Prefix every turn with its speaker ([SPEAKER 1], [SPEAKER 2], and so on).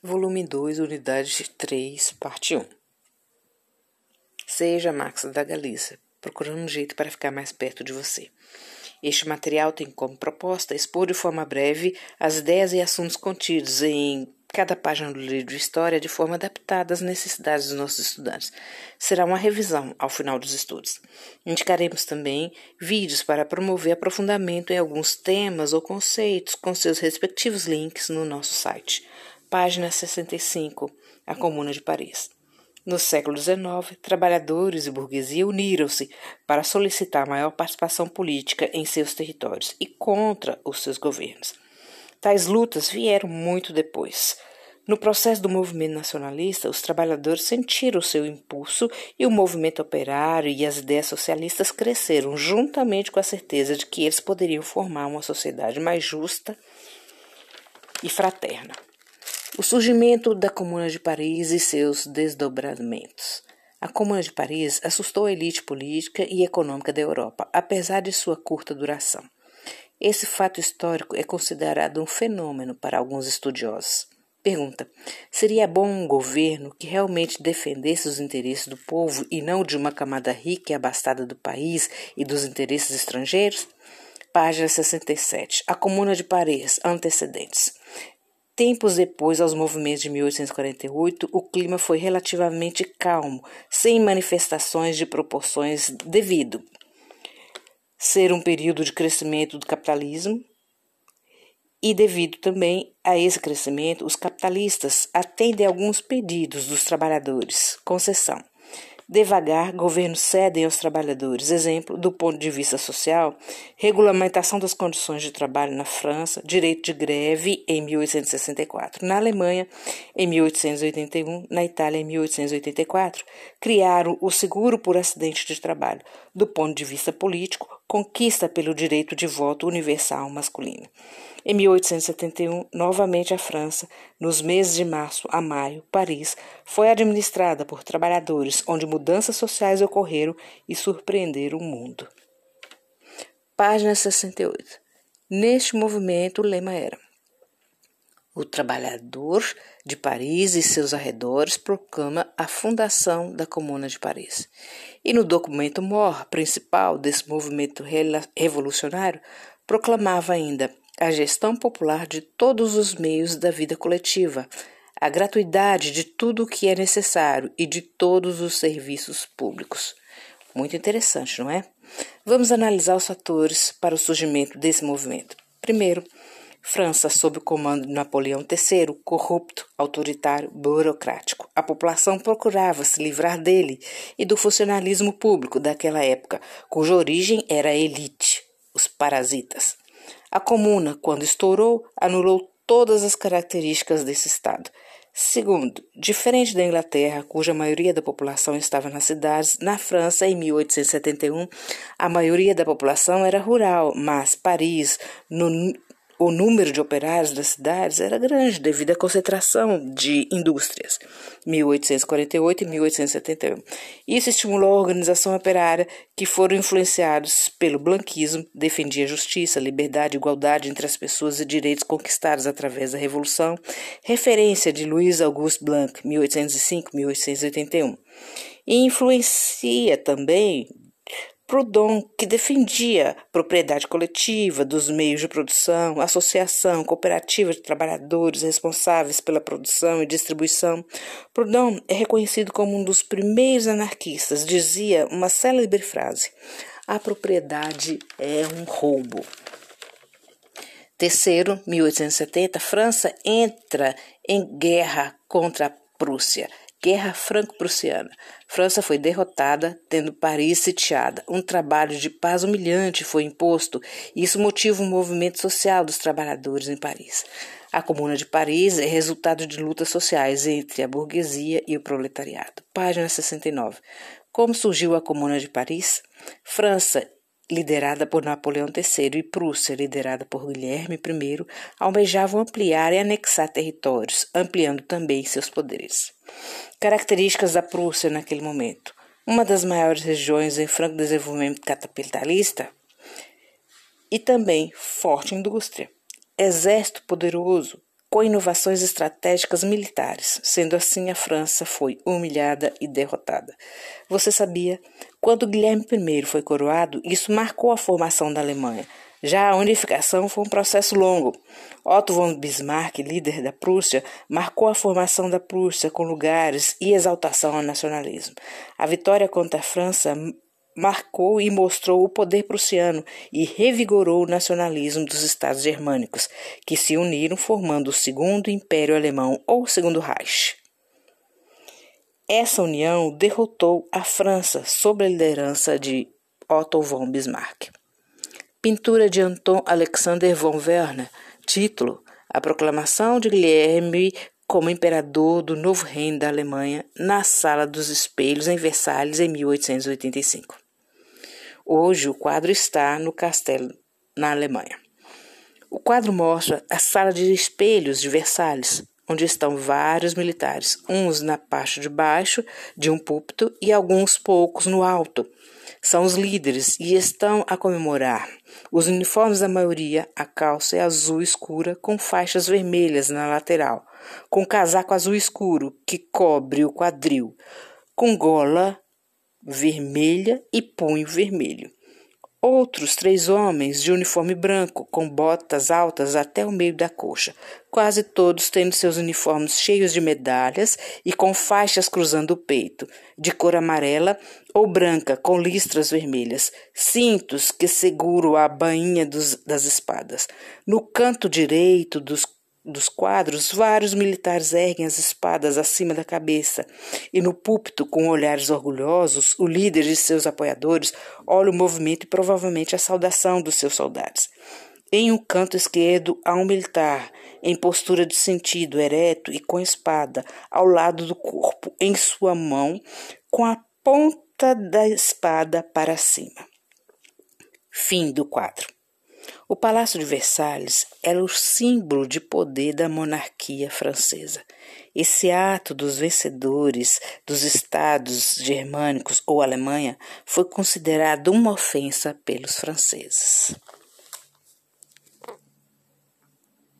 [SPEAKER 1] Volume 2, Unidade 3, Parte 1. Seja Max da Galícia, procurando um jeito para ficar mais perto de você. Este material tem como proposta expor de forma breve as ideias e assuntos contidos em cada página do livro de história de forma adaptada às necessidades dos nossos estudantes. Será uma revisão ao final dos estudos. Indicaremos também vídeos para promover aprofundamento em alguns temas ou conceitos com seus respectivos links no nosso site Página 65, a Comuna de Paris. No século XIX, trabalhadores e burguesia uniram-se para solicitar maior participação política em seus territórios e contra os seus governos. Tais lutas vieram muito depois. No processo do movimento nacionalista, os trabalhadores sentiram seu impulso e o movimento operário e as ideias socialistas cresceram juntamente com a certeza de que eles poderiam formar uma sociedade mais justa e fraterna. O surgimento da Comuna de Paris e seus desdobramentos. A Comuna de Paris assustou a elite política e econômica da Europa, apesar de sua curta duração. Esse fato histórico é considerado um fenômeno para alguns estudiosos. Pergunta: seria bom um governo que realmente defendesse os interesses do povo e não de uma camada rica e abastada do país e dos interesses estrangeiros? Página 67. A Comuna de Paris. Antecedentes. Tempos depois aos movimentos de 1848, o clima foi relativamente calmo, sem manifestações de proporções devido. Ser um período de crescimento do capitalismo e devido também a esse crescimento, os capitalistas atendem alguns pedidos dos trabalhadores, concessão Devagar, governos cedem aos trabalhadores. Exemplo, do ponto de vista social, regulamentação das condições de trabalho na França, direito de greve em 1864. Na Alemanha, em 1881. Na Itália, em 1884. Criaram o seguro por acidente de trabalho. Do ponto de vista político, conquista pelo direito de voto universal masculino. Em 1871, novamente a França, nos meses de março a maio, Paris foi administrada por trabalhadores, onde mudanças sociais ocorreram e surpreenderam o mundo. Página 68. Neste movimento, o lema era: O trabalhador de Paris e seus arredores proclama a fundação da Comuna de Paris. E no documento mor principal desse movimento revolucionário, proclamava ainda a gestão popular de todos os meios da vida coletiva, a gratuidade de tudo o que é necessário e de todos os serviços públicos. Muito interessante, não é? Vamos analisar os fatores para o surgimento desse movimento. Primeiro, França sob o comando de Napoleão III, corrupto, autoritário, burocrático. A população procurava se livrar dele e do funcionalismo público daquela época, cuja origem era a elite, os parasitas. A Comuna, quando estourou, anulou todas as características desse Estado. Segundo, diferente da Inglaterra, cuja maioria da população estava nas cidades, na França, em 1871, a maioria da população era rural, mas Paris, no o número de operários das cidades era grande devido à concentração de indústrias, 1848 e 1871. Isso estimulou a organização operária, que foram influenciados pelo blanquismo, defendia justiça, liberdade, igualdade entre as pessoas e direitos conquistados através da Revolução, referência de Louis Auguste Blanc, 1805-1881. E influencia também Proudhon, que defendia propriedade coletiva dos meios de produção, associação, cooperativa de trabalhadores responsáveis pela produção e distribuição. Proudhon é reconhecido como um dos primeiros anarquistas. Dizia uma célebre frase: a propriedade é um roubo. Terceiro, 1870, França entra em guerra contra a Prússia. Guerra Franco-Prussiana. França foi derrotada, tendo Paris sitiada. Um trabalho de paz humilhante foi imposto, e isso motiva um movimento social dos trabalhadores em Paris. A Comuna de Paris é resultado de lutas sociais entre a burguesia e o proletariado. Página 69. Como surgiu a Comuna de Paris? França liderada por Napoleão III, e Prússia, liderada por Guilherme I, almejavam ampliar e anexar territórios, ampliando também seus poderes. Características da Prússia naquele momento. Uma das maiores regiões em franco desenvolvimento capitalista e também forte indústria. Exército poderoso, com inovações estratégicas militares. Sendo assim, a França foi humilhada e derrotada. Você sabia? Quando Guilherme I foi coroado, isso marcou a formação da Alemanha. Já a unificação foi um processo longo. Otto von Bismarck, líder da Prússia, marcou a formação da Prússia com lugares e exaltação ao nacionalismo. A vitória contra a França marcou e mostrou o poder prussiano e revigorou o nacionalismo dos estados germânicos, que se uniram formando o Segundo Império Alemão ou Segundo Reich. Essa união derrotou a França sob a liderança de Otto von Bismarck. Pintura de Anton Alexander von Werner. Título: A proclamação de Guilherme como imperador do novo reino da Alemanha na Sala dos Espelhos em Versalhes em 1885. Hoje o quadro está no castelo na Alemanha. O quadro mostra a Sala de Espelhos de Versalhes, onde estão vários militares, uns na parte de baixo de um púlpito e alguns poucos no alto. São os líderes e estão a comemorar os uniformes da maioria, a calça é azul escura com faixas vermelhas na lateral, com casaco azul escuro que cobre o quadril, com gola vermelha e punho vermelho. Outros três homens de uniforme branco, com botas altas até o meio da coxa, quase todos tendo seus uniformes cheios de medalhas e com faixas cruzando o peito, de cor amarela ou branca com listras vermelhas, cintos que seguram a bainha dos, das espadas. No canto direito dos dos quadros, vários militares erguem as espadas acima da cabeça, e no púlpito, com olhares orgulhosos, o líder e seus apoiadores olha o movimento e provavelmente a saudação dos seus soldados. Em um canto esquerdo há um militar, em postura de sentido, ereto e com espada, ao lado do corpo, em sua mão, com a ponta da espada para cima. Fim do quadro. O Palácio de Versalhes era o símbolo de poder da monarquia francesa. Esse ato dos vencedores dos estados germânicos ou Alemanha foi considerado uma ofensa pelos franceses.